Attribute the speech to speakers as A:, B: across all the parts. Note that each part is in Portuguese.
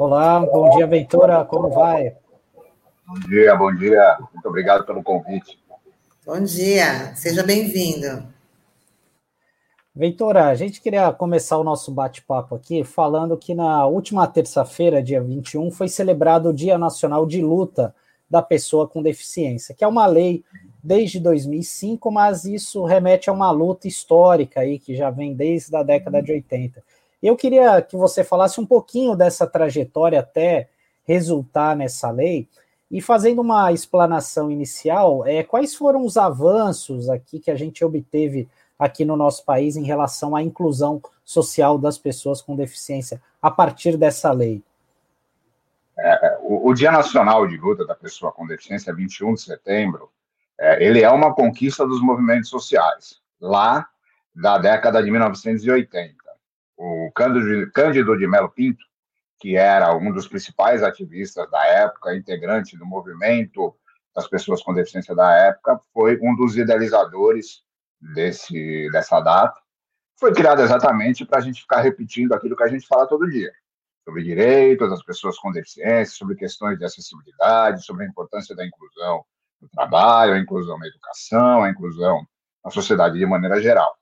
A: Olá, bom dia, Ventura, como vai?
B: Bom dia, bom dia. Muito obrigado pelo convite.
C: Bom dia, seja bem-vindo.
A: Ventura, a gente queria começar o nosso bate-papo aqui falando que na última terça-feira, dia 21, foi celebrado o Dia Nacional de Luta da Pessoa com Deficiência, que é uma lei desde 2005, mas isso remete a uma luta histórica aí que já vem desde a década de 80. Eu queria que você falasse um pouquinho dessa trajetória até resultar nessa lei e fazendo uma explanação inicial, é, quais foram os avanços aqui que a gente obteve aqui no nosso país em relação à inclusão social das pessoas com deficiência a partir dessa lei?
B: É, o, o, Dia Nacional de Luta da Pessoa com Deficiência, 21 de setembro, é, ele é uma conquista dos movimentos sociais, lá da década de 1980 o Cândido, Cândido de Melo Pinto, que era um dos principais ativistas da época, integrante do movimento das pessoas com deficiência da época, foi um dos idealizadores desse, dessa data. Foi criado exatamente para a gente ficar repetindo aquilo que a gente fala todo dia, sobre direitos das pessoas com deficiência, sobre questões de acessibilidade, sobre a importância da inclusão no trabalho, a inclusão na educação, a inclusão na sociedade de maneira geral.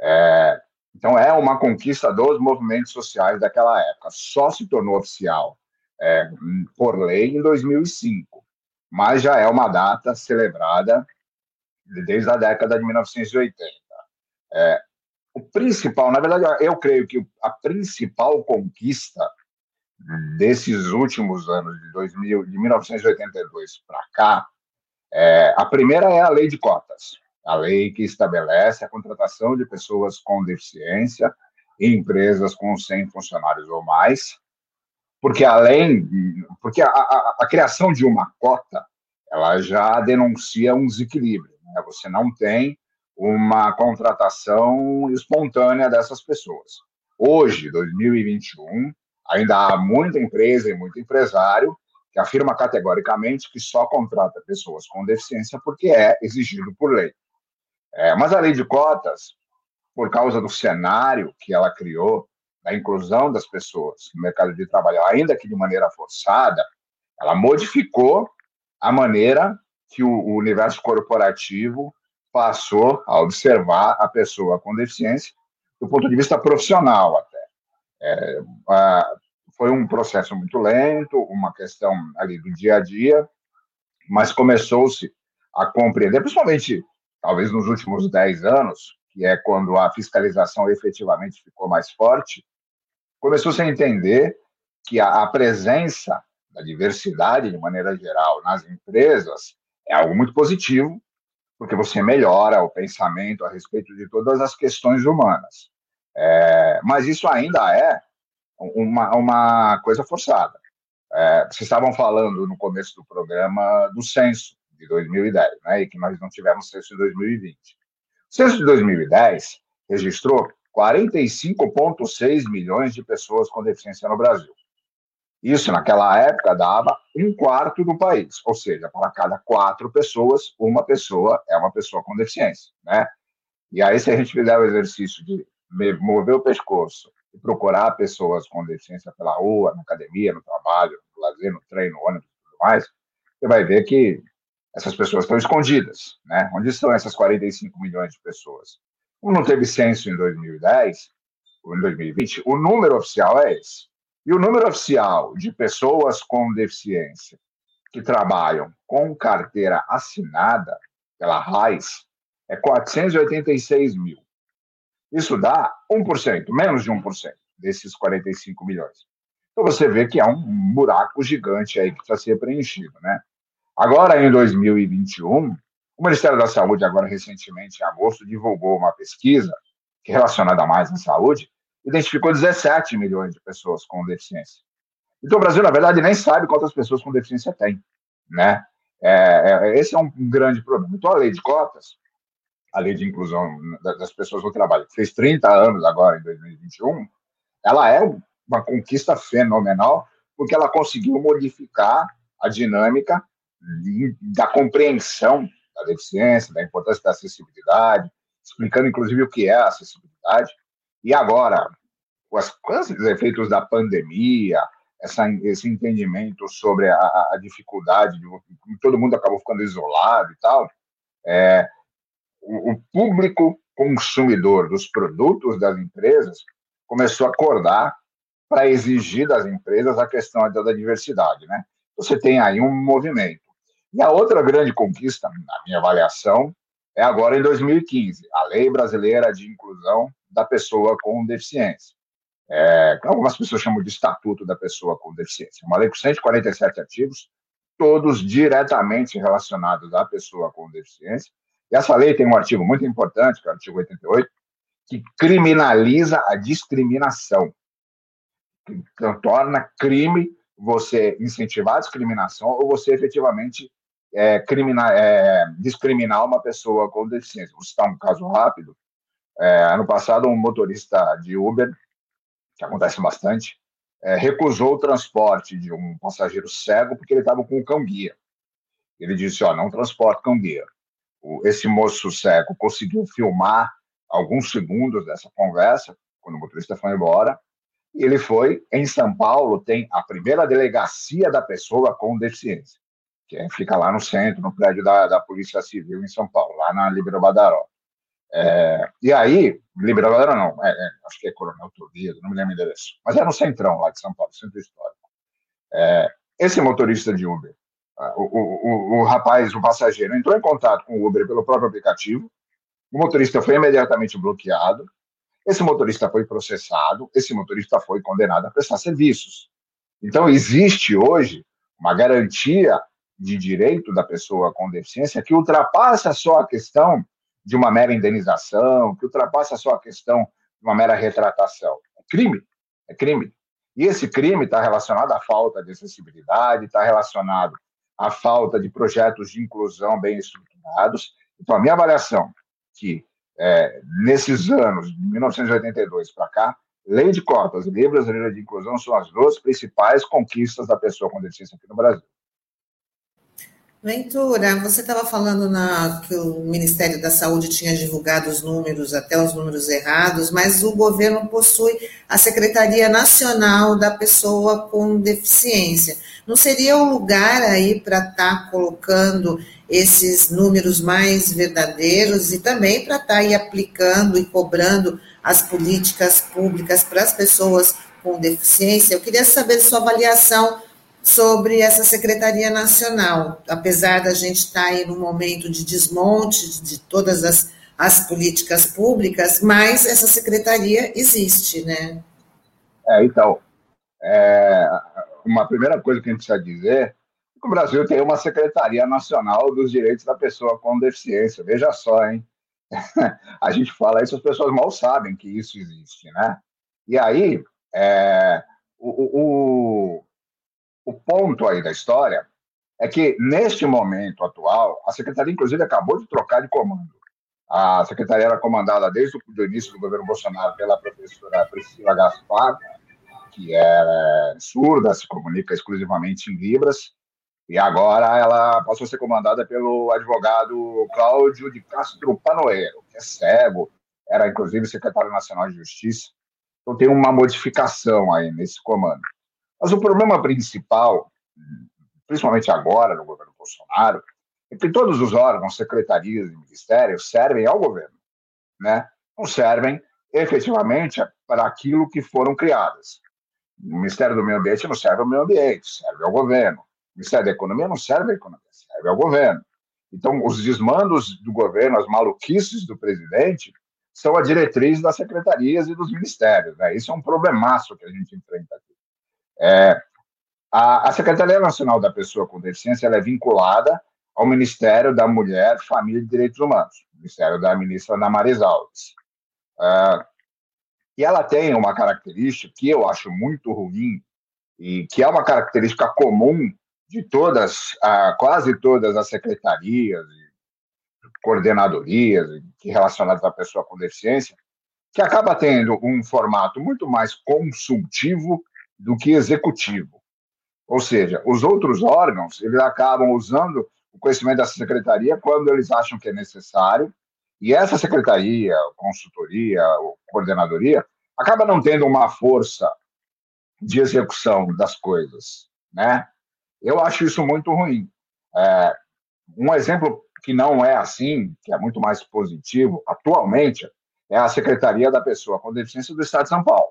B: É, então, é uma conquista dos movimentos sociais daquela época. Só se tornou oficial é, por lei em 2005, mas já é uma data celebrada desde a década de 1980. É, o principal, na verdade, eu creio que a principal conquista desses últimos anos, de, 2000, de 1982 para cá, é, a primeira é a lei de cotas a lei que estabelece a contratação de pessoas com deficiência em empresas com 100 funcionários ou mais, porque além, porque a, a, a criação de uma cota, ela já denuncia um desequilíbrio. Né? Você não tem uma contratação espontânea dessas pessoas. Hoje, 2021, ainda há muita empresa e muito empresário que afirma categoricamente que só contrata pessoas com deficiência porque é exigido por lei. É, mas a lei de cotas, por causa do cenário que ela criou, da inclusão das pessoas no mercado de trabalho, ainda que de maneira forçada, ela modificou a maneira que o, universo corporativo passou a observar a pessoa com deficiência do ponto de vista profissional até. É, a, foi um processo muito lento, uma questão ali do dia a dia, mas começou-se a compreender, principalmente talvez nos últimos 10 anos, que é quando a fiscalização efetivamente ficou mais forte, começou-se a entender que a, presença da diversidade, de maneira geral, nas empresas é algo muito positivo, porque você melhora o pensamento a respeito de todas as questões humanas. É, mas isso ainda é uma, uma coisa forçada. É, vocês estavam falando no começo do programa do censo de 2010, né, e que nós não tivemos censo de 2020. O censo de 2010 registrou 45,6 milhões de pessoas com deficiência no Brasil. Isso, naquela época, dava um quarto do país, ou seja, para cada quatro pessoas, uma pessoa é uma pessoa com deficiência, né? E aí, se a gente fizer o exercício de mover o pescoço e procurar pessoas com deficiência pela rua, na academia, no trabalho, no lazer, no trem, no ônibus e tudo mais, você vai ver que essas pessoas estão escondidas, né? Onde estão essas 45 milhões de pessoas? Como não teve censo em 2010, ou em 2020, o número oficial é esse. E o número oficial de pessoas com deficiência que trabalham com carteira assinada pela RAIS é 486 mil. Isso dá 1%, menos de 1% desses 45 milhões. Então você vê que é um buraco gigante aí que está sendo preenchido, né? Agora, em 2021, o Ministério da Saúde, agora recentemente, em agosto, divulgou uma pesquisa que é relacionada mais à saúde, identificou 17 milhões de pessoas com deficiência. Então, o Brasil, na verdade, nem sabe quantas pessoas com deficiência tem, né? É, é, esse é um grande problema. Então, a lei de cotas, a lei de inclusão das pessoas no trabalho, que fez 30 anos agora, em 2021, ela é uma conquista fenomenal, porque ela conseguiu modificar a dinâmica da compreensão da deficiência, da importância da acessibilidade, explicando inclusive o que é a acessibilidade. E agora, com, as, com os efeitos da pandemia, essa, esse entendimento sobre a, a dificuldade, de, todo mundo acabou ficando isolado e tal, é, o, o público consumidor dos produtos das empresas começou a acordar para exigir das empresas a questão da diversidade, né? Você tem aí um movimento. E a outra grande conquista, na minha avaliação, é agora em 2015, a Lei Brasileira de Inclusão da Pessoa com Deficiência. É, algumas pessoas chamam de Estatuto da Pessoa com Deficiência. Uma lei com 147 artigos, todos diretamente relacionados à pessoa com deficiência. E essa lei tem um artigo muito importante, que é o artigo 88, que criminaliza a discriminação. Então, torna crime você incentivar a discriminação ou você efetivamente é, é, discriminar uma pessoa com deficiência. Vou citar um caso rápido. É, ano passado, um motorista de Uber, que acontece bastante, é, recusou o transporte de um passageiro cego porque ele estava com o cão-guia. Ele disse, ó, não transporte cão-guia. Esse moço cego conseguiu filmar alguns segundos dessa conversa, quando o motorista foi embora, e ele foi, em São Paulo, tem a primeira delegacia da pessoa com deficiência, que fica lá no centro, no prédio da, da Polícia Civil em São Paulo, lá na Libero Badaró. É, e aí, Liberadora não, é, é, acho que é Coronel Toledo, não me lembro o endereço, mas é no centrão lá de São Paulo, centro histórico. É, esse motorista de Uber, o, o, o, o, rapaz, o passageiro, entrou em contato com o Uber pelo próprio aplicativo, o motorista foi imediatamente bloqueado, esse motorista foi processado, esse motorista foi condenado a prestar serviços. Então, existe hoje uma garantia de direito da pessoa com deficiência que ultrapassa só a questão de uma mera indenização, que ultrapassa só a questão de uma mera retratação. É crime, é crime. E esse crime está relacionado à falta de acessibilidade, está relacionado à falta de projetos de inclusão bem estruturados. Então, a minha avaliação que é, nesses anos, de 1982 para cá, lei de cotas e lei de inclusão são as duas principais conquistas da pessoa com deficiência aqui no Brasil.
C: Ventura, você estava falando na, que o Ministério da Saúde tinha divulgado os números, até os números errados, mas o governo possui a Secretaria Nacional da Pessoa com Deficiência. Não seria o lugar aí para estar tá colocando esses números mais verdadeiros e também para estar tá aí aplicando e cobrando as políticas públicas para as pessoas com deficiência? Eu queria saber sua avaliação sobre essa Secretaria Nacional. Apesar da gente estar aí num momento de desmonte de todas as, as políticas públicas, mas essa secretaria existe, né?
B: É, então, é, uma primeira coisa que a gente precisa dizer é que o Brasil tem uma Secretaria Nacional dos Direitos da Pessoa com Deficiência. Veja só, hein? a gente fala isso, as pessoas mal sabem que isso existe, né? E aí, é, o, o, o ponto aí da história é que, neste momento atual, a secretaria, inclusive, acabou de trocar de comando. A secretaria era comandada desde o início do governo Bolsonaro pela professora Priscila Gaspar, que é surda, se comunica exclusivamente em Libras, e agora ela passou a ser comandada pelo advogado Cláudio de Castro Panoeiro, que é cego, era inclusive secretário nacional de Justiça. Então tem uma modificação aí nesse comando. Mas o problema principal, principalmente agora no governo Bolsonaro, é que todos os órgãos, secretarias e ministérios servem ao governo, né? Não servem efetivamente para aquilo que foram criadas. O Ministério do Meio Ambiente não serve ao meio ambiente, serve ao governo. O Ministério da Economia não serve à economia, serve ao governo. Então, os desmandos do governo, as maluquices do presidente, são a diretriz das secretarias e dos ministérios. Né? Isso é um problemaço que a gente enfrenta aqui. É, a, a, Secretaria Nacional da Pessoa com Deficiência é vinculada ao Ministério da Mulher, Família e Direitos Humanos, Ministério da ministra Damares Alves. É, e ela tem uma característica que eu acho muito ruim, e que é uma característica comum de todas, quase todas as secretarias coordenadorias relacionadas à pessoa com deficiência, que acaba tendo um formato muito mais consultivo do que executivo. Ou seja, os outros órgãos, eles acabam usando o conhecimento dessa secretaria quando eles acham que é necessário, e essa secretaria, consultoria, coordenadoria, acaba não tendo uma força de execução das coisas, né? Eu acho isso muito ruim. É, um exemplo que não é assim, que é muito mais positivo, atualmente, é a Secretaria da Pessoa com Deficiência do Estado de São Paulo.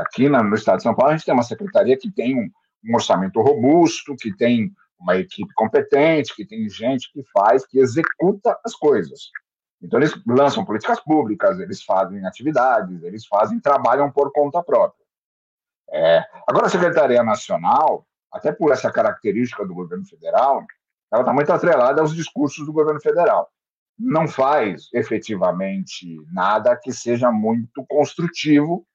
B: Aqui no Estado de São Paulo, a gente tem uma secretaria que tem um, um orçamento robusto, que tem uma equipe competente, que tem gente que faz, que executa as coisas. Então, eles lançam políticas públicas, eles fazem atividades, eles fazem, trabalham por conta própria. É, agora, a Secretaria Nacional, até por essa característica do governo federal, ela está muito atrelada aos discursos do governo federal. Não faz efetivamente nada que seja muito construtivo,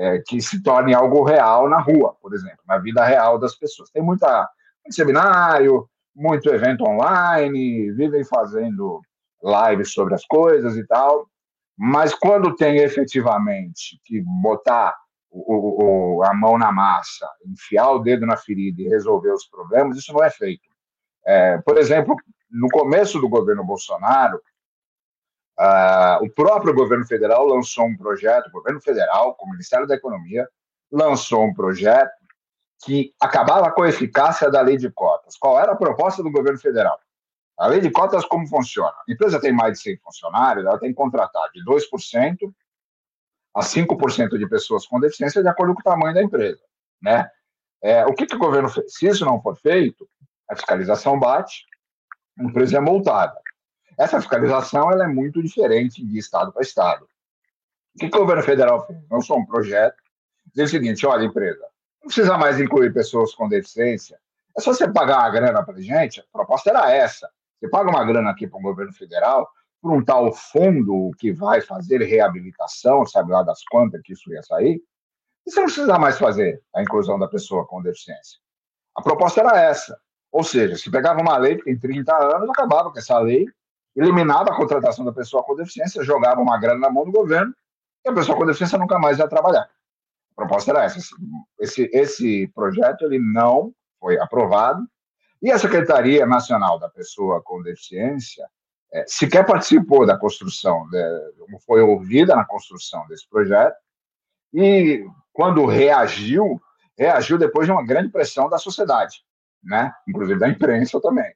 B: é, que se torne algo real na rua, por exemplo, na vida real das pessoas. Tem muita, muito seminário, muito evento online, vivem fazendo lives sobre as coisas e tal, mas quando tem efetivamente que botar o, o, a mão na massa, enfiar o dedo na ferida e resolver os problemas, isso não é feito. É, por exemplo, no começo do governo Bolsonaro, uh, o próprio governo federal lançou um projeto, o governo federal, com o Ministério da Economia, lançou um projeto que acabava com a eficácia da lei de cotas. Qual era a proposta do governo federal? A lei de cotas, como funciona? A empresa tem mais de 100 funcionários, ela tem que contratar de 2% a 5% de pessoas com deficiência de acordo com o tamanho da empresa. Né? É, o que, que o governo fez? Se isso não for feito, a fiscalização bate, a empresa é multada. Essa fiscalização ela é muito diferente de estado para estado. O que, o governo federal fez? Lançou um projeto, diz o seguinte: olha, empresa, não precisa mais incluir pessoas com deficiência, é só você pagar a grana para a gente. A proposta era essa. Você paga uma grana aqui para o governo federal, por um tal fundo que vai fazer reabilitação, sabe lá das quantas que isso ia sair, e você não precisa mais fazer a inclusão da pessoa com deficiência. A proposta era essa. Ou seja, se pegava uma lei que tem 30 anos, acabava com essa lei, eliminava a contratação da pessoa com deficiência, jogava uma grana na mão do governo, e a pessoa com deficiência nunca mais ia trabalhar. A proposta era essa. Esse, esse projeto ele não foi aprovado, e a Secretaria Nacional da Pessoa com Deficiência é, sequer participou da construção, não foi ouvida na construção desse projeto, e quando reagiu, reagiu depois de uma grande pressão da sociedade, né? inclusive da imprensa também.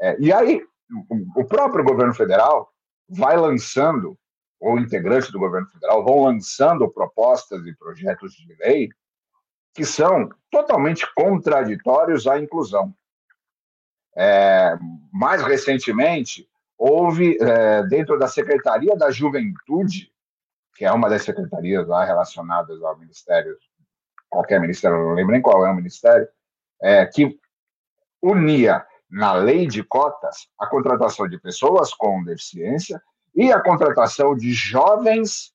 B: É, e aí, o próprio governo federal vai lançando, ou integrantes do governo federal vão lançando propostas e projetos de lei que são totalmente contraditórios à inclusão. É, mais recentemente, houve, é, dentro da Secretaria da Juventude, que é uma das secretarias lá relacionadas ao Ministério, qualquer ministério, não lembro nem qual é o ministério, é, que unia na lei de cotas a contratação de pessoas com deficiência e a contratação de jovens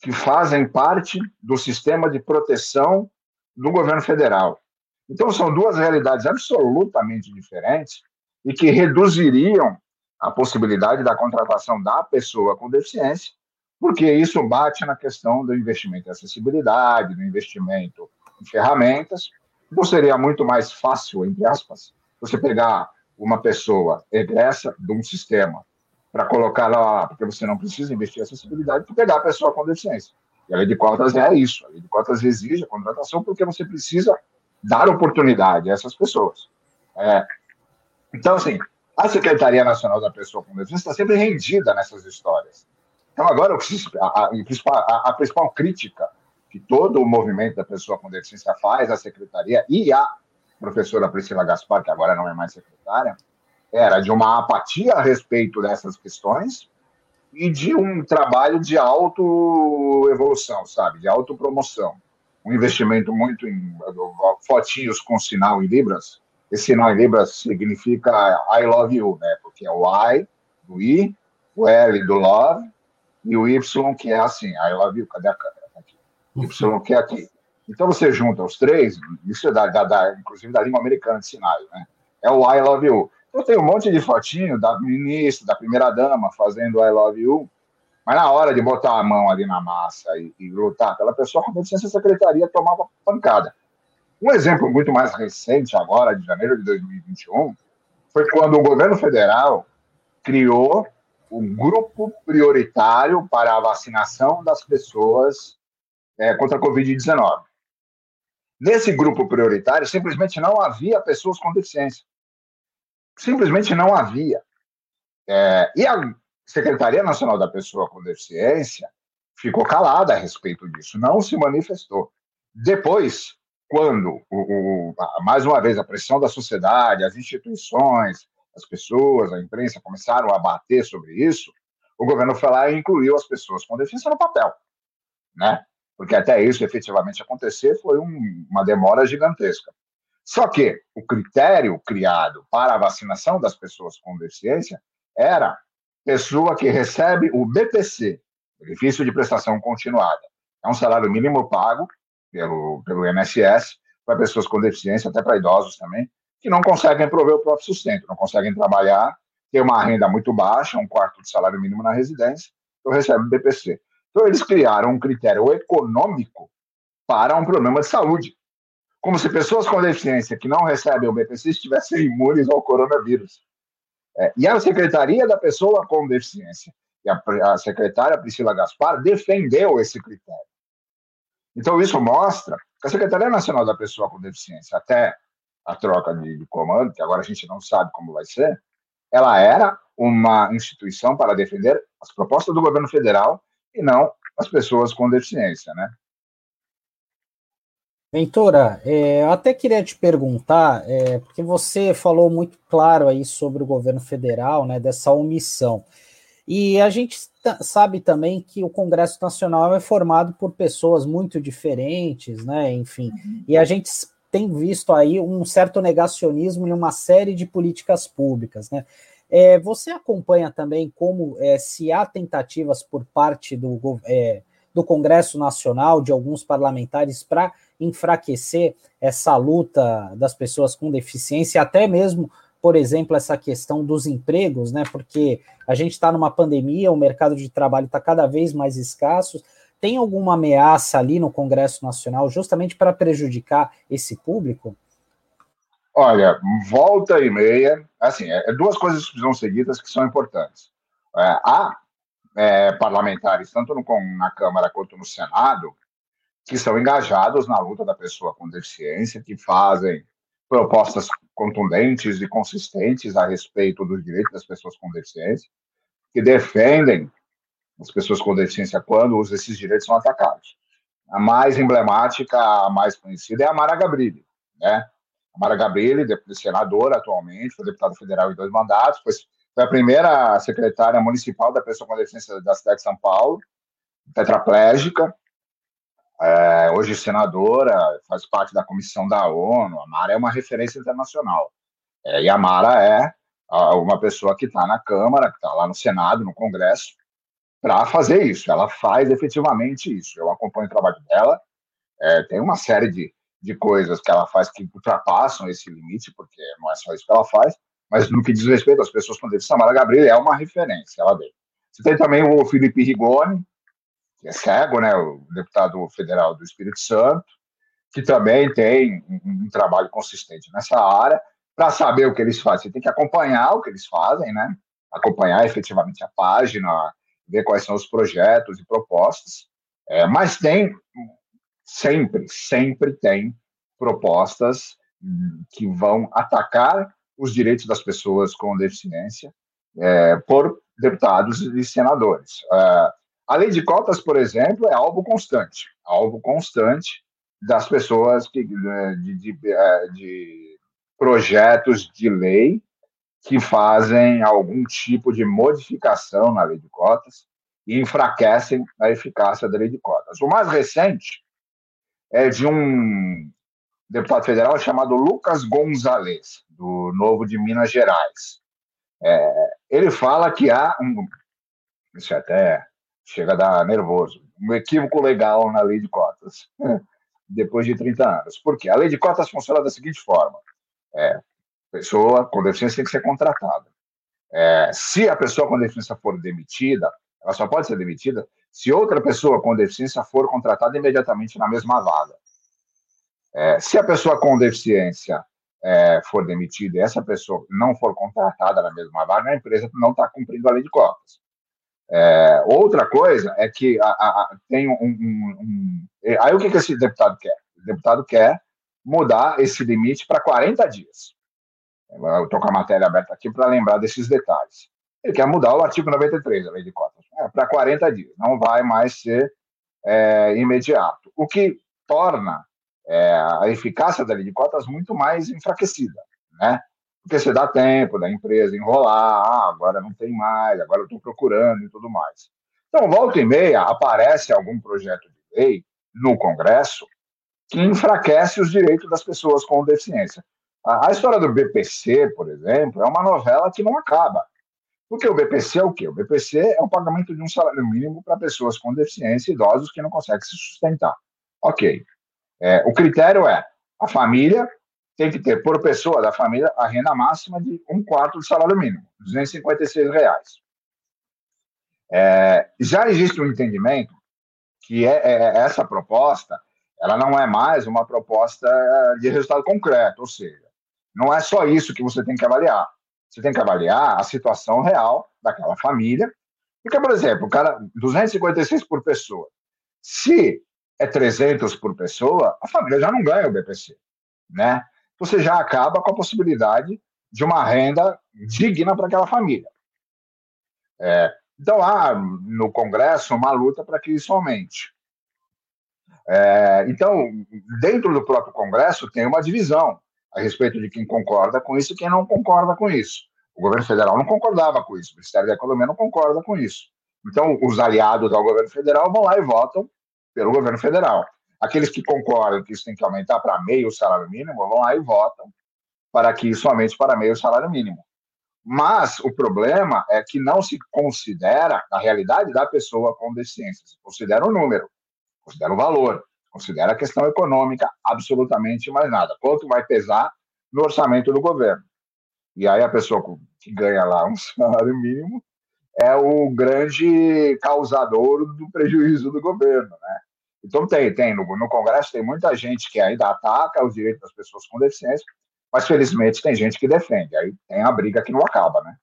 B: que fazem parte do sistema de proteção do governo federal. Então, são duas realidades absolutamente diferentes e que reduziriam a possibilidade da contratação da pessoa com deficiência, porque isso bate na questão do investimento em acessibilidade, do investimento em ferramentas. Então, seria muito mais fácil, entre aspas, você pegar uma pessoa egressa de um sistema para colocar lá, porque você não precisa investir em acessibilidade, para pegar a pessoa com deficiência. E a lei de cotas é isso. A lei de cotas exige a contratação porque você precisa dar oportunidade a essas pessoas. É. Então, assim, a Secretaria Nacional da Pessoa com Deficiência está sempre rendida nessas histórias. Então, agora, a, a, a, principal crítica que todo o movimento da pessoa com deficiência faz à Secretaria e à professora Priscila Gaspar, que agora não é mais secretária, era de uma apatia a respeito dessas questões e de um trabalho de autoevolução, sabe? De autopromoção. Um investimento muito em fotinhos com sinal em Libras, esse sinal em Libras significa I love you, né? Porque é o I do I, o L do love e o Y que é assim, I love you. Cadê a câmera? Tá aqui. Y que é aqui. Então você junta os três, isso é da, da, da, inclusive da língua americana de sinais, né? É o I love you. Então tem um monte de fotinho da ministra, da primeira dama fazendo I love you, mas na hora de botar a mão ali na massa e, e lutar pela pessoa, a licença secretaria tomava pancada. Um exemplo muito mais recente, agora, de janeiro de 2021, foi quando o governo federal criou um grupo prioritário para a vacinação das pessoas é, contra a Covid-19. Nesse grupo prioritário, simplesmente não havia pessoas com deficiência. Simplesmente não havia. É, e a Secretaria Nacional da Pessoa com Deficiência ficou calada a respeito disso, não se manifestou. Depois, quando, o, o, mais uma vez, a pressão da sociedade, as instituições, as pessoas, a imprensa começaram a bater sobre isso, o governo foi lá e incluiu as pessoas com deficiência no papel, né? Porque até isso efetivamente acontecer foi um, uma demora gigantesca. Só que o critério criado para a vacinação das pessoas com deficiência era pessoa que recebe o BPC, benefício de prestação continuada. É um salário mínimo pago pelo, pelo INSS para pessoas com deficiência, até para idosos também, que não conseguem prover o próprio sustento, não conseguem trabalhar, ter uma renda muito baixa, um quarto de salário mínimo na residência, então recebem BPC. Então, eles criaram um critério econômico para um problema de saúde. Como se pessoas com deficiência que não recebem o BPC estivessem imunes ao coronavírus. É, e a Secretaria da Pessoa com Deficiência e a, a secretária Priscila Gaspar defendeu esse critério. Então, isso mostra que a Secretaria Nacional da Pessoa com Deficiência, até a troca de, de comando, que agora a gente não sabe como vai ser, ela era uma instituição para defender as propostas do governo federal e não as pessoas com deficiência, né?
A: Ventura, é, eu até queria te perguntar, é, porque você falou muito claro aí sobre o governo federal, né, dessa omissão. E a gente sabe também que o Congresso Nacional é formado por pessoas muito diferentes, né, enfim, uhum. e a gente tem visto aí um certo negacionismo em uma série de políticas públicas, né? É, você acompanha também como é, se há tentativas por parte do, é, do Congresso Nacional, de alguns parlamentares, para enfraquecer essa luta das pessoas com deficiência, até mesmo, por exemplo, essa questão dos empregos, né? Porque a gente está numa pandemia, o mercado de trabalho está cada vez mais escasso. Tem alguma ameaça ali no Congresso Nacional justamente para prejudicar esse público?
B: Olha, volta e meia, assim, é, é duas coisas que são seguidas que são importantes. É, há é, parlamentares, tanto no, na Câmara quanto no Senado, que são engajados na luta da pessoa com deficiência, que fazem propostas contundentes e consistentes a respeito dos direitos das pessoas com deficiência, que defendem as pessoas com deficiência quando esses direitos são atacados. A mais emblemática, a mais conhecida é a Mara Gabrilli, né? Mara Gabrilli, senadora atualmente, foi deputada federal em dois mandatos, foi, foi a primeira secretária municipal da pessoa com deficiência da cidade de São Paulo, tetraplégica, é, hoje senadora, faz parte da comissão da ONU. A Mara é uma referência internacional. É, e a Mara é uma pessoa que está na Câmara, que está lá no Senado, no Congresso, para fazer isso. Ela faz efetivamente isso. Eu acompanho o trabalho dela. É, tem uma série de, de coisas que ela faz que ultrapassam esse limite, porque não é só isso que ela faz, mas no que diz respeito às pessoas com deficiência, Samara Gabriel é uma referência, ela vem. Você tem também o Felipe Rigoni, que é cego, né, o deputado federal do Espírito Santo, que também tem um, um trabalho consistente nessa área. Para saber o que eles fazem, você tem que acompanhar o que eles fazem, né? Acompanhar efetivamente a página, ver quais são os projetos e propostas. É, mas tem sempre, sempre tem propostas que vão atacar os direitos das pessoas com deficiência é, por deputados e senadores. É, a lei de cotas, por exemplo, é alvo constante, alvo constante das pessoas que, de, de, é, de projetos de lei que fazem algum tipo de modificação na lei de cotas e enfraquecem a eficácia da lei de cotas. O mais recente é de um deputado federal chamado Lucas Gonzalez, do Novo de Minas Gerais. É, ele fala que há um. Isso até chega a dar nervoso. Um equívoco legal na lei de cotas, depois de 30 anos. Por quê? A lei de cotas funciona da seguinte forma: é, pessoa com deficiência tem que ser contratada. É, se a pessoa com deficiência for demitida, ela só pode ser demitida se outra pessoa com deficiência for contratada imediatamente na mesma vaga. É, se a pessoa com deficiência é, for demitida e essa pessoa não for contratada na mesma vaga, a empresa não está cumprindo a lei de cotas. É, outra coisa é que a, a, tem um, um, um, Aí o que, que esse deputado quer? O deputado quer mudar esse limite para 40 dias. Eu estou com a matéria aberta aqui para lembrar desses detalhes. Ele quer mudar o artigo 93 da lei de cotas é, para 40 dias, não vai mais ser é, imediato, o que torna é, a eficácia da lei de cotas muito mais enfraquecida, né? Porque você dá tempo da empresa enrolar, ah, agora não tem mais, agora eu estou procurando e tudo mais. Então, volta e meia, aparece algum projeto de lei no Congresso que enfraquece os direitos das pessoas com deficiência. A, a história do BPC, por exemplo, é uma novela que não acaba. Porque o BPC é o quê? O BPC é o pagamento de um salário mínimo para pessoas com deficiência, idosos que não conseguem se sustentar. Ok. É, o critério é a família tem que ter por pessoa da família a renda máxima de um quarto do salário mínimo, 256 reais. É, já existe um entendimento que é, é, é, essa proposta ela não é mais uma proposta de resultado concreto, ou seja, não é só isso que você tem que avaliar. Você tem que avaliar a situação real daquela família. Porque, por exemplo, o cara, 256 por pessoa. Se é 300 por pessoa, a família já não ganha o BPC, né? Você já acaba com a possibilidade de uma renda digna para aquela família. É, então, há no Congresso uma luta para que isso aumente. É, então, dentro do próprio Congresso, tem uma divisão a respeito de quem concorda com isso e quem não concorda com isso. O governo federal não concordava com isso, o Ministério da Economia não concorda com isso. Então, os aliados ao governo federal vão lá e votam pelo governo federal. Aqueles que concordam que isso tem que aumentar para meio salário mínimo vão lá e votam para que isso aumente para meio salário mínimo. Mas o problema é que não se considera a realidade da pessoa com deficiência, se considera o número, considera o valor, considera a questão econômica, absolutamente mais nada. Quanto vai pesar no orçamento do governo? E aí a pessoa que ganha lá um salário mínimo é o grande causador do prejuízo do governo, né? Então tem, tem no, no Congresso tem muita gente que ainda ataca os direitos das pessoas com deficiência, mas felizmente tem gente que defende. Aí tem a briga que não acaba, né?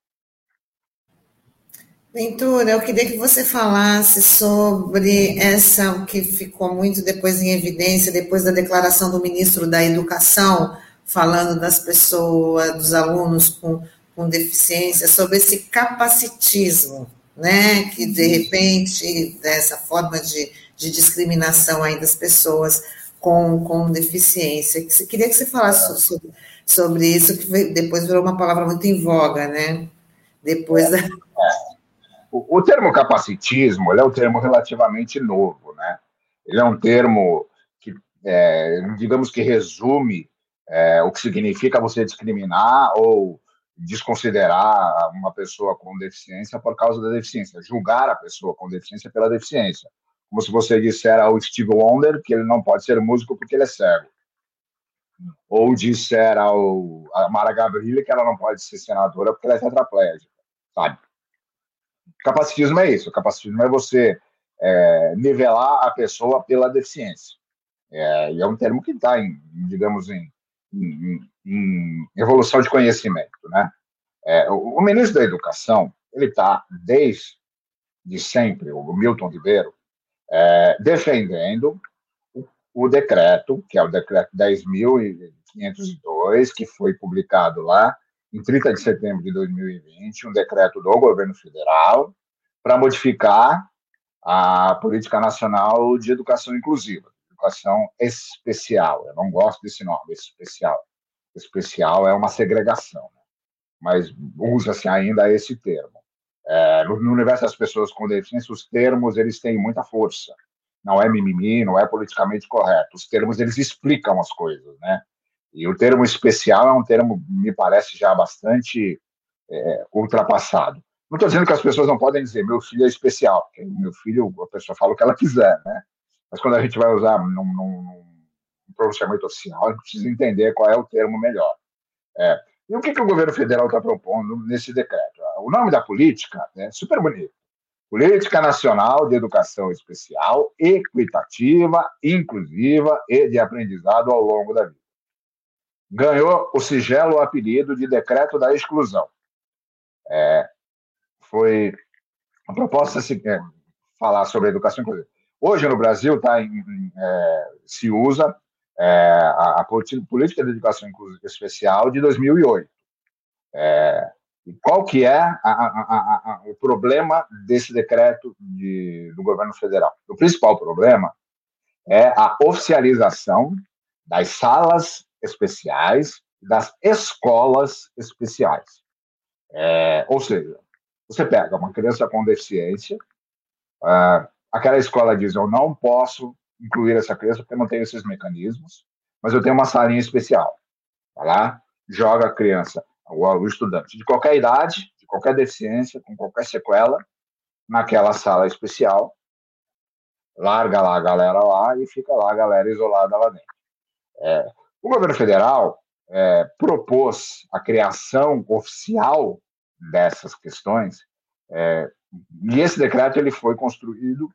C: Ventura, eu queria que você falasse sobre essa, o que ficou muito depois em evidência, depois da declaração do ministro da Educação, falando das pessoas, dos alunos com, com deficiência, sobre esse capacitismo, né, que de repente, dessa forma de, de discriminação aí das pessoas com, com deficiência. Queria que você falasse sobre, sobre isso, que depois virou uma palavra muito em voga, né? Depois da.
B: O, termo capacitismo é um termo relativamente novo, né? Ele é um termo que, é, digamos que resume é, o que significa você discriminar ou desconsiderar uma pessoa com deficiência por causa da deficiência, julgar a pessoa com deficiência pela deficiência como se você disser ao Steve Wonder que ele não pode ser músico porque ele é cego. Ou disser ao, a Mara Gabrilli que ela não pode ser senadora porque ela é tetraplégica, sabe? Capacitismo é isso. Capacitismo é você é, nivelar a pessoa pela deficiência. É, e é um termo que está, em, digamos, em, em, em, evolução de conhecimento, né? É, o, o, ministro da Educação, ele está desde de sempre, o Milton Ribeiro, é, defendendo o, o, decreto, que é o decreto 10.502, que foi publicado lá em 30 de setembro de 2020, um decreto do governo federal para modificar a política nacional de educação inclusiva, educação especial. Eu não gosto desse nome, especial. Especial é uma segregação, né? mas usa-se ainda esse termo. É, no, universo das pessoas com deficiência, os termos eles têm muita força. Não é mimimi, não é politicamente correto. Os termos eles explicam as coisas, né? E o termo especial é um termo, me parece, já bastante é, ultrapassado. Não estou dizendo que as pessoas não podem dizer meu filho é especial, porque meu filho, a pessoa fala o que ela quiser, né? Mas quando a gente vai usar num, num, num pronunciamento oficial, a gente precisa entender qual é o termo melhor. É, e o que, que o governo federal está propondo nesse decreto? O nome da política é super bonito. Política Nacional de Educação Especial, equitativa, inclusiva e de aprendizado ao longo da vida. Ganhou o sigelo apelido de Decreto da Exclusão. É, foi a proposta se é, falar sobre educação inclusiva. Hoje no Brasil tá em, é, se usa é, a, a, política de educação especial de 2008. É, e qual que é a, a, o problema desse decreto de, do governo federal? O principal problema é a oficialização das salas especiais, das escolas especiais. É, ou seja, você pega uma criança com deficiência, uh, aquela escola diz: Eu não posso incluir essa criança porque eu não tenho esses mecanismos, mas eu tenho uma salinha especial. Vai lá, joga a criança, o, o estudante de qualquer idade, de qualquer deficiência, com qualquer sequela, naquela sala especial, larga lá a galera lá e fica lá a galera isolada lá dentro. É, o governo federal é, propôs a criação oficial dessas questões é, e esse decreto ele foi construído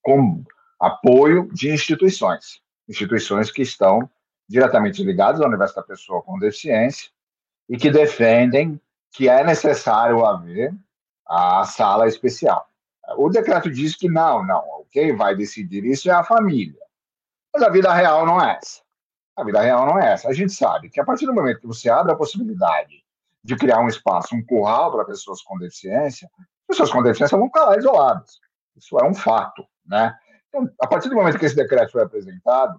B: com apoio de instituições, instituições que estão diretamente ligadas à Universidade da Pessoa com Deficiência e que defendem que é necessário haver a sala especial. O decreto diz que não, não, quem vai decidir isso é a família. Mas a vida real não é essa. A vida real não é essa. A gente sabe que a partir do momento que você abre a possibilidade de criar um espaço, um curral para pessoas com deficiência, pessoas com deficiência vão ficar lá isoladas. Isso é um fato, né? Então, a partir do momento que esse decreto foi apresentado,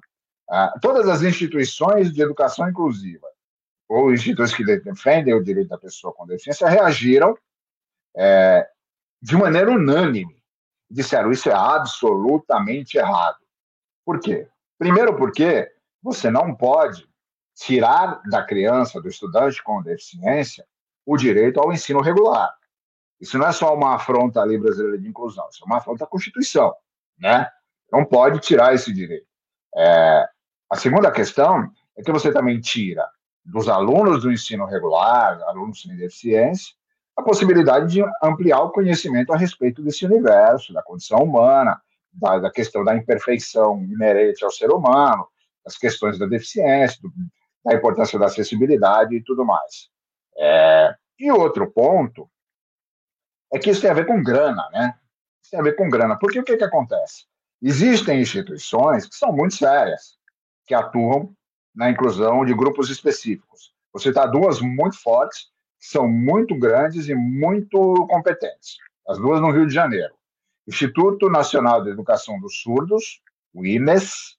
B: ah, todas as instituições de educação inclusiva ou instituições que defendem o direito da pessoa com deficiência reagiram é, de maneira unânime. Disseram isso é absolutamente errado. Por quê? Primeiro, porque você não pode tirar da criança, do estudante com deficiência, o direito ao ensino regular. Isso não é só uma afronta à lei brasileira de inclusão, isso é uma afronta à Constituição, né? Não pode tirar esse direito. É, a segunda questão é que você também tira dos alunos do ensino regular, alunos sem deficiência, a possibilidade de ampliar o conhecimento a respeito desse universo, da condição humana, da, da questão da imperfeição inerente ao ser humano, das questões da deficiência, do, da importância da acessibilidade e tudo mais. É, e outro ponto é que isso tem a ver com grana, né? Isso tem a ver com grana. Porque o que, que acontece? Existem instituições que são muito sérias, que atuam na inclusão de grupos específicos. Você está duas muito fortes, que são muito grandes e muito competentes. As duas no Rio de Janeiro. Instituto Nacional de Educação dos Surdos, o INES,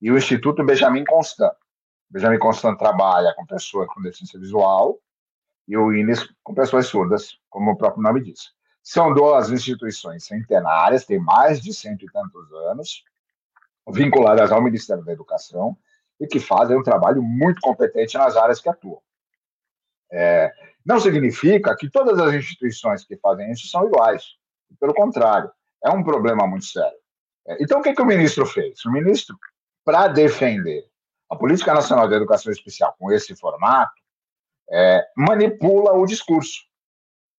B: e o Instituto Benjamin Constant. Benjamin Constant trabalha com pessoas com deficiência visual e o INES com pessoas surdas, como o próprio nome diz. São duas instituições centenárias, têm mais de cento e tantos anos, vinculadas ao Ministério da Educação e que fazem um trabalho muito competente nas áreas que atuam. É, não significa que todas as instituições que fazem isso são iguais. Pelo contrário, é um problema muito sério. É, então, o que, que o ministro fez? O ministro, para defender a Política Nacional de Educação Especial com esse formato, é, manipula o discurso.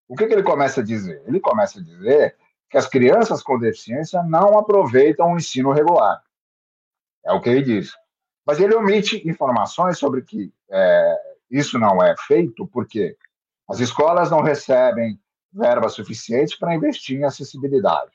B: O que, que ele começa a dizer? Ele começa a dizer que as crianças com deficiência não aproveitam o ensino regular. É o que ele diz. Mas ele omite informações sobre que é, isso não é feito porque as escolas não recebem verba suficiente para investir em acessibilidade.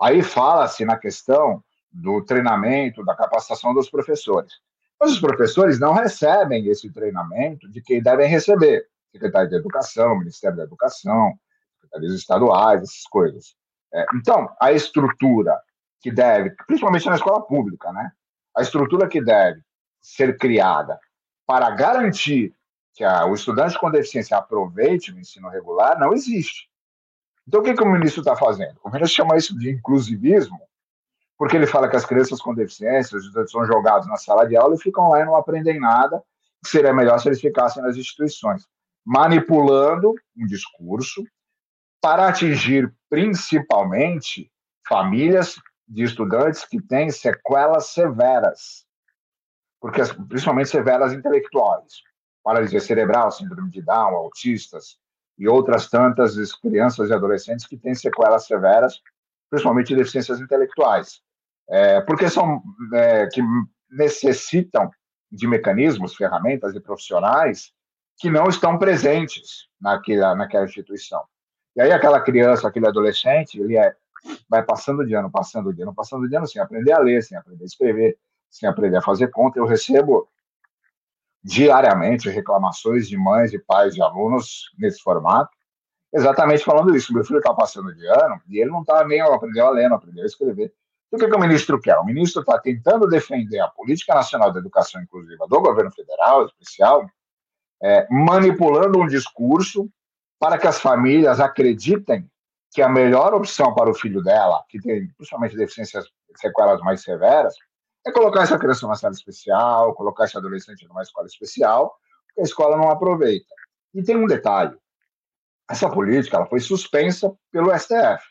B: Aí fala-se na questão do treinamento, da capacitação dos professores. Mas os professores não recebem esse treinamento de quem devem receber. Secretário de Educação, Ministério da Educação, secretarias estaduais, essas coisas. É, então, a estrutura que deve, principalmente na escola pública, né? A estrutura que deve ser criada para garantir que a, o estudante com deficiência aproveite o ensino regular não existe. Então, o que, que o ministro está fazendo? O ministro chama isso de inclusivismo, porque ele fala que as crianças com deficiência, são jogados na sala de aula e ficam lá e não aprendem nada, seria melhor se eles ficassem nas instituições, manipulando um discurso para atingir principalmente famílias de estudantes que têm sequelas severas, porque principalmente severas intelectuais, paralisia cerebral, síndrome de Down, autistas e outras tantas crianças e adolescentes que têm sequelas severas, principalmente deficiências intelectuais é, porque são é, que necessitam de mecanismos, ferramentas e profissionais que não estão presentes naquela, naquela instituição. E aí aquela criança, aquele adolescente, ele é, vai passando de ano, passando de ano, passando de ano, sem aprender a ler, sem aprender a escrever, sem aprender a fazer conta. Eu recebo diariamente reclamações de mães e pais de alunos nesse formato, exatamente falando isso. Meu filho está passando de ano e ele não está nem aprendeu a ler, não aprendeu a escrever. O que, que o ministro quer? O ministro está tentando defender a Política Nacional da Educação Inclusiva do governo federal, especial, é, manipulando um discurso para que as famílias acreditem que a melhor opção para o filho dela, que tem principalmente deficiências, sequelas mais severas, é colocar essa criança numa sala especial, colocar esse adolescente numa escola especial, porque a escola não aproveita. E tem um detalhe: essa política ela foi suspensa pelo STF.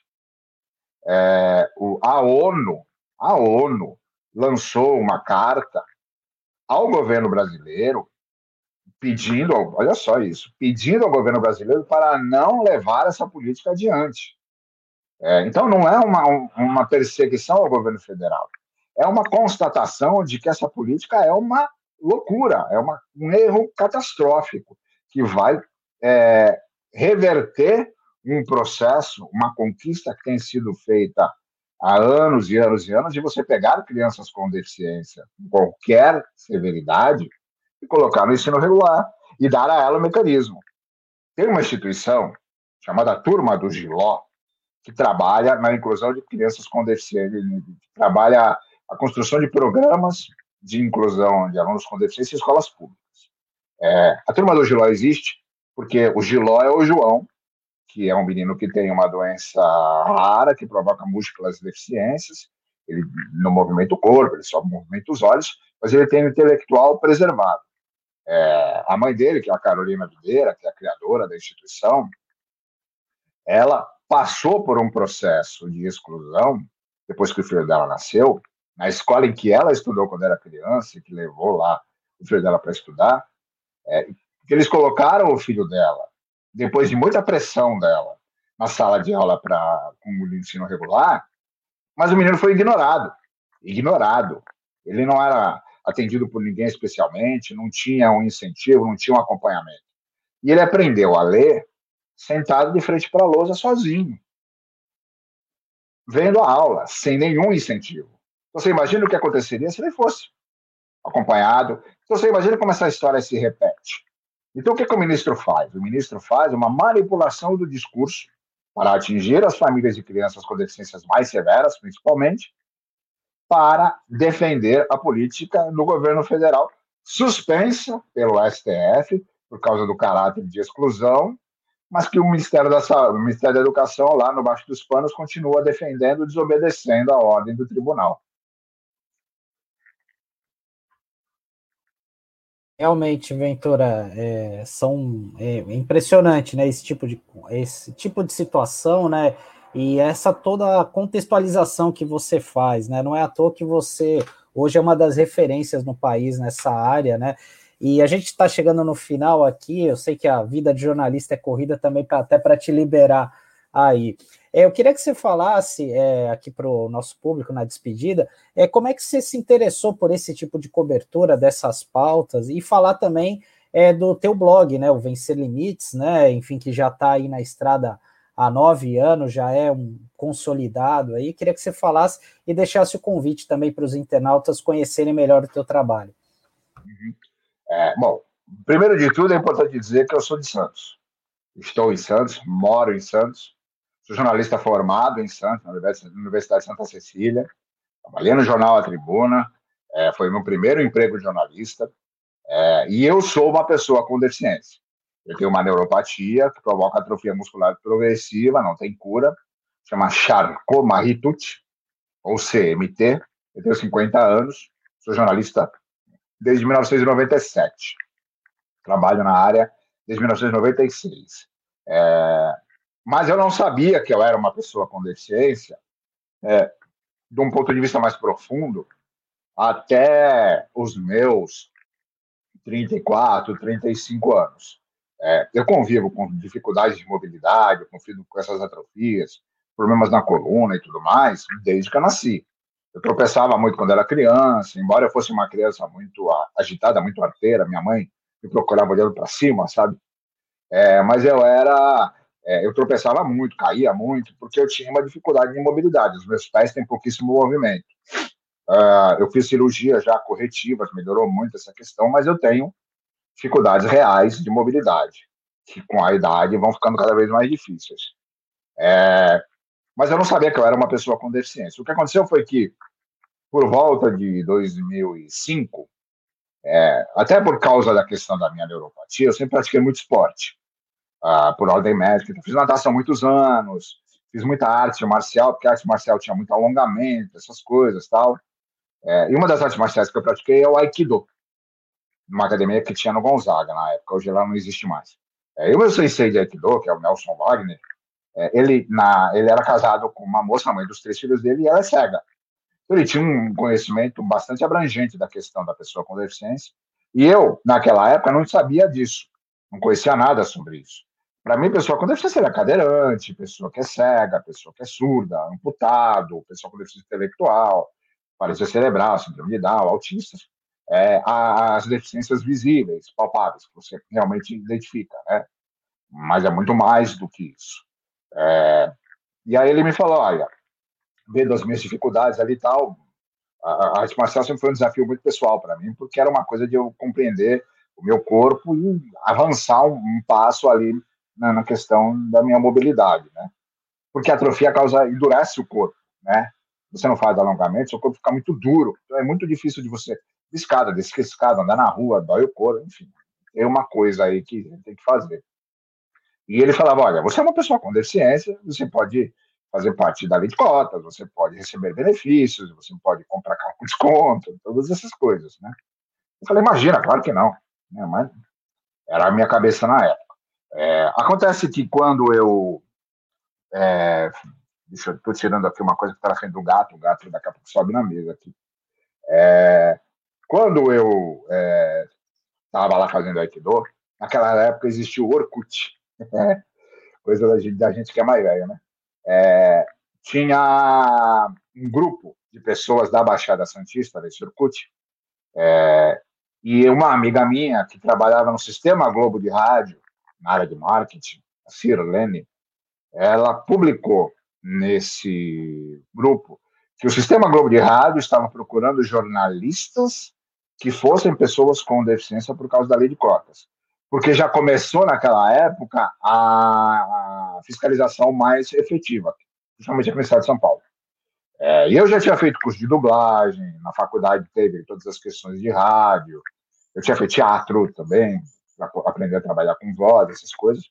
B: É, o, a ONU, a ONU lançou uma carta ao governo brasileiro pedindo, olha só isso, pedindo ao governo brasileiro para não levar essa política adiante. É, então, não é uma, uma perseguição ao governo federal, é uma constatação de que essa política é uma loucura, é uma, um erro catastrófico, que vai é, reverter um processo, uma conquista que tem sido feita há anos e anos e anos, de você pegar crianças com deficiência, qualquer severidade, e colocar no ensino regular e dar a ela o mecanismo. Tem uma instituição chamada Turma do Giló, que trabalha na inclusão de crianças com deficiência, trabalha a construção de programas de inclusão de alunos com deficiência em escolas públicas. É, a Turma do Giló existe porque o Giló é o João, que é um menino que tem uma doença rara que provoca múltiplas deficiências, ele não movimenta o corpo, ele só movimenta os olhos, mas ele tem o intelectual preservado. É, a mãe dele, que é a Carolina Videira, que é a criadora da instituição, ela passou por um processo de exclusão depois que o filho dela nasceu, na escola em que ela estudou quando era criança, que levou lá o filho dela para estudar, é, que eles colocaram o filho dela, depois de muita pressão dela, na sala de aula para com o ensino regular, mas o menino foi ignorado, ignorado. Ele não era atendido por ninguém especialmente, não tinha um incentivo, não tinha um acompanhamento. E ele aprendeu a ler sentado de frente para a lousa sozinho, vendo a aula, sem nenhum incentivo. Você imagina o que aconteceria se ele fosse acompanhado? Você imagina como essa história se repete. Então, o que, que o ministro faz? O ministro faz uma manipulação do discurso para atingir as famílias de crianças com deficiências mais severas, principalmente, para defender a política do governo federal, suspensa pelo STF por causa do caráter de exclusão, mas que o Ministério da, o Ministério da Educação, lá no baixo dos panos, continua defendendo, desobedecendo a ordem do tribunal.
A: Realmente, Ventura, é, são é, impressionante, né? Esse tipo de esse tipo de situação, né? E essa toda a contextualização que você faz, né? Não é à toa que você hoje é uma das referências no país nessa área, né? E a gente está chegando no final aqui. Eu sei que a vida de jornalista é corrida também, pra, até para te liberar aí. É, eu queria que você falasse é, aqui para o nosso público na despedida, é, como é que você se interessou por esse tipo de cobertura dessas pautas e falar também é, do teu blog, né, o Vencer Limites, né, enfim, que já está aí na estrada há nove anos, já é um consolidado aí. Queria que você falasse e deixasse o convite também para os internautas conhecerem melhor o teu trabalho.
B: Uhum. É, bom, primeiro de tudo é importante dizer que eu sou de Santos. Estou em Santos, moro em Santos, sou jornalista formado em Santos, na Universidade de Santa Cecília, trabalhei no jornal A Tribuna, é, foi meu primeiro emprego de jornalista, é, e eu sou uma pessoa com deficiência. Eu tenho uma neuropatia que provoca atrofia muscular progressiva, não tem cura, chama Charcot-Marie-Tooth, ou CMT. Eu tenho 50 anos, sou jornalista desde 1997. Trabalho na área desde 1996. É, mas eu não sabia que eu era uma pessoa com deficiência, é, de um ponto de vista mais profundo, até os meus 34, 35 anos. É, eu convivo com dificuldades de mobilidade, eu convivo com essas atrofias, problemas na coluna e tudo mais, desde que eu nasci. Eu tropeçava muito quando era criança, embora eu fosse uma criança muito agitada, muito arteira, minha mãe me procurava olhando para cima, sabe? É, mas eu era, é, eu tropeçava muito, caía muito, porque eu tinha uma dificuldade de mobilidade. Os meus pés têm pouquíssimo movimento. Uh, eu fiz cirurgia já corretivas, melhorou muito essa questão, mas eu tenho dificuldades reais de mobilidade, que com a idade vão ficando cada vez mais difíceis. É, mas eu não sabia que eu era uma pessoa com deficiência. O que aconteceu foi que, por volta de 2005, é, até por causa da questão da minha neuropatia, eu sempre pratiquei muito esporte, uh, por ordem médica. Então, fiz natação há muitos anos, fiz muita arte marcial, porque a arte marcial tinha muito alongamento, essas coisas tal. É, e uma das artes marciais que eu pratiquei é o Aikido, numa academia que tinha no Gonzaga na época, hoje lá não existe mais. É, e o meu sensei de Aikido, que é o Nelson Wagner, é, ele, na, ele era casado com uma moça, mãe dos três filhos dele, e ela é cega. Então, ele tinha um conhecimento bastante abrangente da questão da pessoa com deficiência. E eu, naquela época, não sabia disso, não conhecia nada sobre isso. Para mim, pessoa com deficiência era cadeirante, pessoa que é cega, pessoa que é surda, amputado, pessoa com deficiência intelectual, paralisia cerebral, síndrome de Down, autistas, é, as deficiências visíveis, palpáveis, que você realmente identifica, né? Mas é muito mais do que isso. É, e aí ele me falou, olha, vendo as minhas dificuldades ali e tal, a, a arte marcial sempre foi um desafio muito pessoal para mim, porque era uma coisa de eu compreender o meu corpo e avançar um, um passo ali na, na, questão da minha mobilidade, né? Porque a atrofia causa endurece o corpo, né? Você não faz alongamento, seu corpo fica muito duro, então é muito difícil de você escada, descer escada, andar na rua, dói o corpo, enfim, é uma coisa aí que tem que fazer. E ele falava, olha, você é uma pessoa com deficiência, você pode fazer parte da lei de cotas, você pode receber benefícios, você pode comprar carro com desconto, todas essas coisas, né? Eu falei, imagina, claro que não. Né? Mas era a minha cabeça na época. É, acontece que quando eu. É, deixa eu estou tirando aqui uma coisa que está na frente do gato, o gato daqui a pouco sobe na mesa aqui. É, quando eu estava é, lá fazendo Aikido, naquela época existia o Orkut. coisa da gente, da gente que é mais velha, né? é, tinha um grupo de pessoas da Baixada Santista, desse Orkut, é, e uma amiga minha que trabalhava no Sistema Globo de Rádio, na área de marketing, a Sirlene, ela publicou nesse grupo que o Sistema Globo de Rádio estava procurando jornalistas que fossem pessoas com deficiência por causa da lei de cotas porque já começou naquela época a fiscalização mais efetiva, principalmente aqui no estado de São Paulo. É, eu já tinha feito curso de dublagem, na faculdade teve todas as questões de rádio, eu tinha feito teatro também, aprender a trabalhar com voz, essas coisas.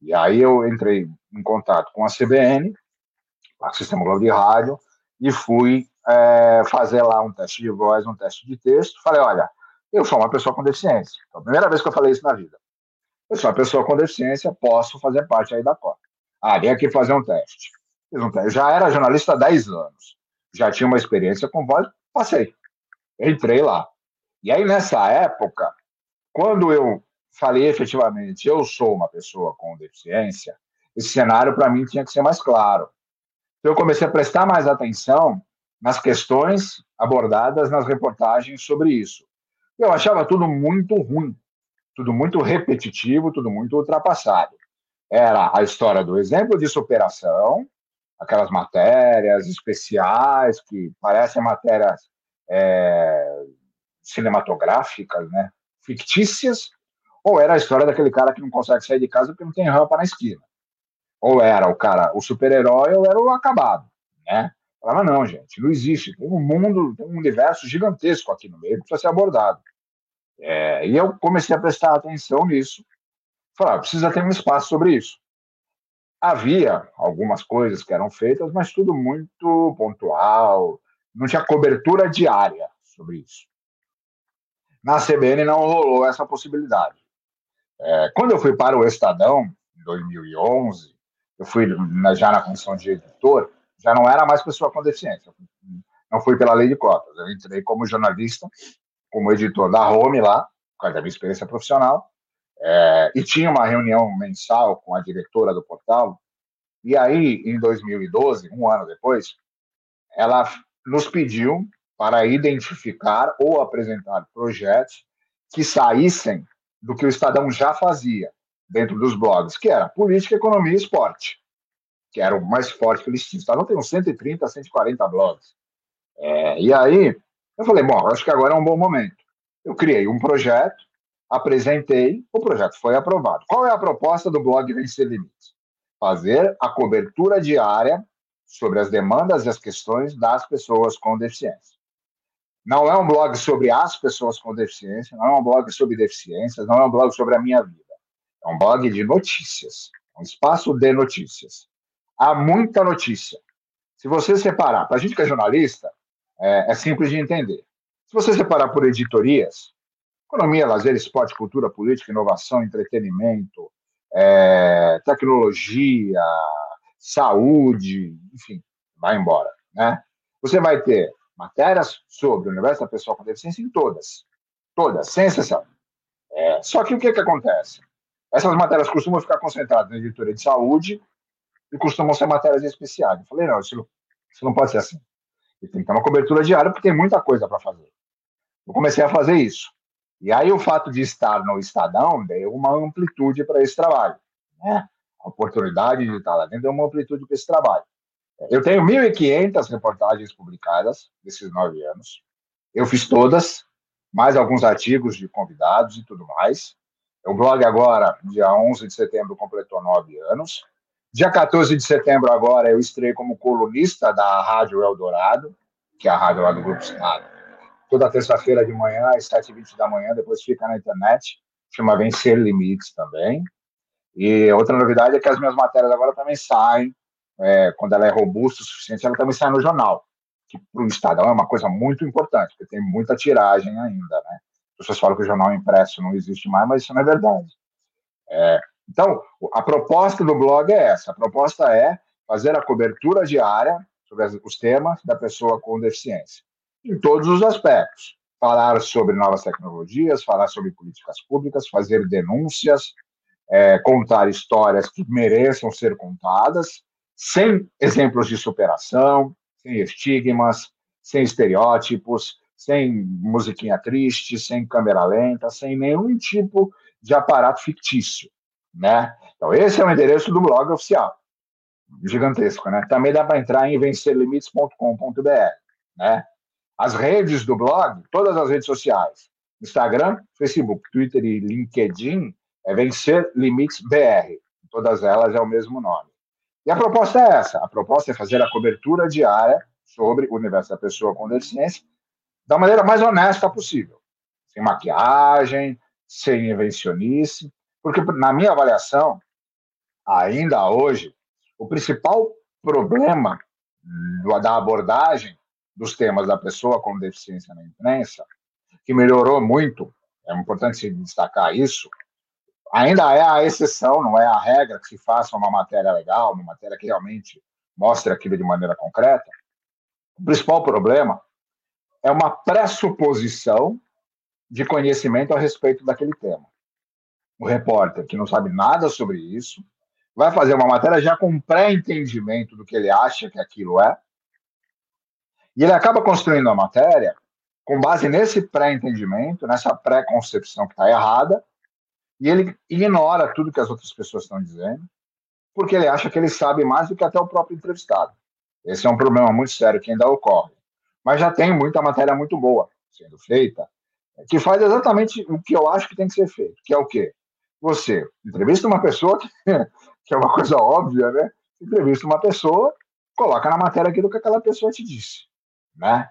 B: E aí eu entrei em contato com a CBN, o Sistema Globo de Rádio, e fui é, fazer lá um teste de voz, um teste de texto. Falei, olha, eu sou uma pessoa com deficiência. Então, a primeira vez que eu falei isso na vida. Eu sou uma pessoa com deficiência, posso fazer parte aí da cota. Ah, vem aqui fazer um teste. Fiz um teste. Já era jornalista há 10 anos. Já tinha uma experiência com voz, passei. Entrei lá. E aí, nessa época, quando eu falei efetivamente, eu sou uma pessoa com deficiência, esse cenário para mim tinha que ser mais claro. Então, eu comecei a prestar mais atenção nas questões abordadas nas reportagens sobre isso. Eu achava tudo muito ruim, tudo muito repetitivo, tudo muito ultrapassado. Era a história do exemplo de superação, aquelas matérias especiais que parecem matérias é, cinematográficas, né? fictícias, ou era a história daquele cara que não consegue sair de casa porque não tem rampa na esquina. Ou era o cara, o super-herói, ou era o acabado, né? Falava, não, gente, não existe. Tem um mundo, tem um universo gigantesco aqui no meio que precisa ser abordado. É, e eu comecei a prestar atenção nisso. Falar, ah, precisa ter um espaço sobre isso. Havia algumas coisas que eram feitas, mas tudo muito pontual, não tinha cobertura diária sobre isso. Na CBN não rolou essa possibilidade. É, quando eu fui para o Estadão, em 2011, eu fui já na condição de editor, já não era mais pessoa com deficiência. Não fui pela lei de cotas. Eu entrei como jornalista como editor da Home lá, por causa da minha experiência profissional, é, e tinha uma reunião mensal com a diretora do portal. E aí, em 2012, um ano depois, ela nos pediu para identificar ou apresentar projetos que saíssem do que o Estadão já fazia dentro dos blogs, que era política, economia e esporte, que era o mais forte que eles tinham. O Estadão tem uns 130, 140 blogs. É, e aí, eu falei, bom, acho que agora é um bom momento. Eu criei um projeto, apresentei, o projeto foi aprovado. Qual é a proposta do blog Vencer Limites? Fazer a cobertura diária sobre as demandas e as questões das pessoas com deficiência. Não é um blog sobre as pessoas com deficiência, não é um blog sobre deficiências, não é um blog sobre a minha vida. É um blog de notícias, um espaço de notícias. Há muita notícia. Se você separar, para a gente que é jornalista, é, é simples de entender. Se você separar por editorias, economia, lazer, esporte, cultura, política, inovação, entretenimento, é, tecnologia, saúde, enfim, vai embora, né? Você vai ter matérias sobre o universo da pessoa com deficiência em todas, todas, sem exceção. É, só que o que, que acontece? Essas matérias costumam ficar concentradas na editoria de saúde e costumam ser matérias especiais. Eu falei, não, isso, isso não pode ser assim. E tem que ter uma cobertura diária, porque tem muita coisa para fazer. Eu comecei a fazer isso. E aí o fato de estar no Estadão deu uma amplitude para esse trabalho. Né? A oportunidade de estar lá dentro deu uma amplitude para esse trabalho. Eu tenho 1.500 reportagens publicadas nesses nove anos. Eu fiz todas, mais alguns artigos de convidados e tudo mais. O blog agora, dia 11 de setembro, completou nove anos. Dia 14 de setembro, agora, eu estrei como colunista da Rádio Eldorado, que é a rádio lá do Grupo Estado. Toda terça-feira de manhã, às 7h20 da manhã, depois fica na internet. Chama Vencer Limites também. E outra novidade é que as minhas matérias agora também saem, é, quando ela é robusta o suficiente, ela também sai no jornal, que para o Estadão é uma coisa muito importante, porque tem muita tiragem ainda, né? As pessoas falam que o jornal impresso não existe mais, mas isso não é verdade. É, então, a proposta do blog é essa: a proposta é fazer a cobertura diária sobre os temas da pessoa com deficiência, em todos os aspectos. Falar sobre novas tecnologias, falar sobre políticas públicas, fazer denúncias, é, contar histórias que mereçam ser contadas, sem exemplos de superação, sem estigmas, sem estereótipos, sem musiquinha triste, sem câmera lenta, sem nenhum tipo de aparato fictício, né? Então esse é o endereço do blog oficial, gigantesco, né? Também dá para entrar em vencerlimites.com.br, né? As redes do blog, todas as redes sociais, Instagram, Facebook, Twitter e LinkedIn, é Vencer Limites BR. Todas elas é o mesmo nome. E a proposta é essa: a proposta é fazer a cobertura diária sobre o universo da pessoa com deficiência da maneira mais honesta possível, sem maquiagem, sem invencionice, porque, na minha avaliação, ainda hoje, o principal problema da abordagem dos temas da pessoa com deficiência na imprensa, que melhorou muito, é importante destacar isso, ainda é a exceção, não é a regra que se faça uma matéria legal, uma matéria que realmente mostre aquilo de maneira concreta. O principal problema é uma pressuposição de conhecimento a respeito daquele tema. O repórter que não sabe nada sobre isso vai fazer uma matéria já com pré-entendimento do que ele acha que aquilo é, e ele acaba construindo a matéria com base nesse pré-entendimento, nessa pré-concepção que está errada, e ele ignora tudo que as outras pessoas estão dizendo, porque ele acha que ele sabe mais do que até o próprio entrevistado. Esse é um problema muito sério que ainda ocorre. Mas já tem muita matéria muito boa sendo feita, que faz exatamente o que eu acho que tem que ser feito, que é o quê? Você entrevista uma pessoa, que, é uma coisa óbvia, né? Entrevista uma pessoa, coloca na matéria aquilo que aquela pessoa te disse, né?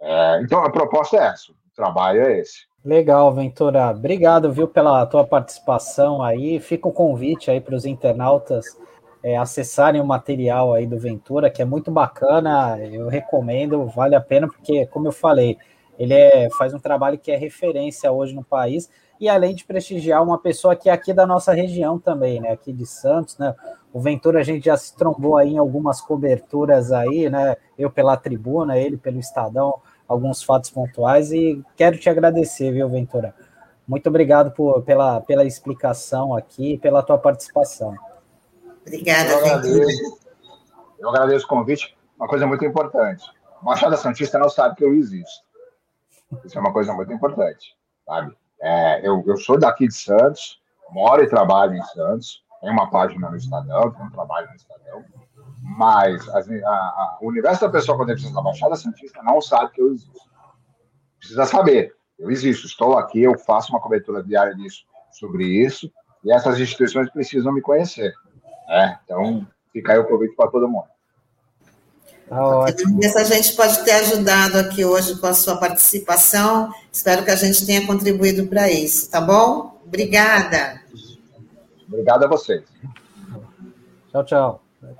B: É, então, a proposta é essa, trabalho é esse.
A: Legal, Ventura. Obrigado, viu, pela tua participação aí. Fica o convite aí para os internautas é, acessarem o material aí do Ventura, que é muito bacana. Eu recomendo, vale a pena, porque, como eu falei, ele é, faz um trabalho que é referência hoje no país, e além de prestigiar uma pessoa que é aqui da nossa região também, né? Aqui de Santos, né? O Ventura a gente já se trombou aí em algumas coberturas aí, né? Eu pela tribuna, ele pelo Estadão alguns fatos pontuais e quero te agradecer, viu, Ventura? Muito obrigado por, pela, pela explicação aqui, pela tua participação.
C: Obrigada, eu agradeço,
B: eu agradeço o convite. Uma coisa muito importante. O Machado Santista não sabe que eu existo. Isso é uma coisa muito importante, sabe? É, eu, eu sou daqui de Santos, moro e trabalho em Santos, tenho uma página no Estadão, tenho um trabalho no Estadão, mas a, a, o universo da pessoa com deficiência da Baixada Santista não sabe que eu existo. Precisa saber, eu existo, estou aqui, eu faço uma cobertura diária disso, sobre isso, e essas instituições precisam me conhecer. Né? Então, fica aí o convite para todo mundo.
C: Tá ótimo. Se a gente pode ter ajudado aqui hoje com a sua participação. Espero que a gente tenha contribuído para isso, tá bom? Obrigada.
B: Obrigado a vocês.
A: Tchau, tchau.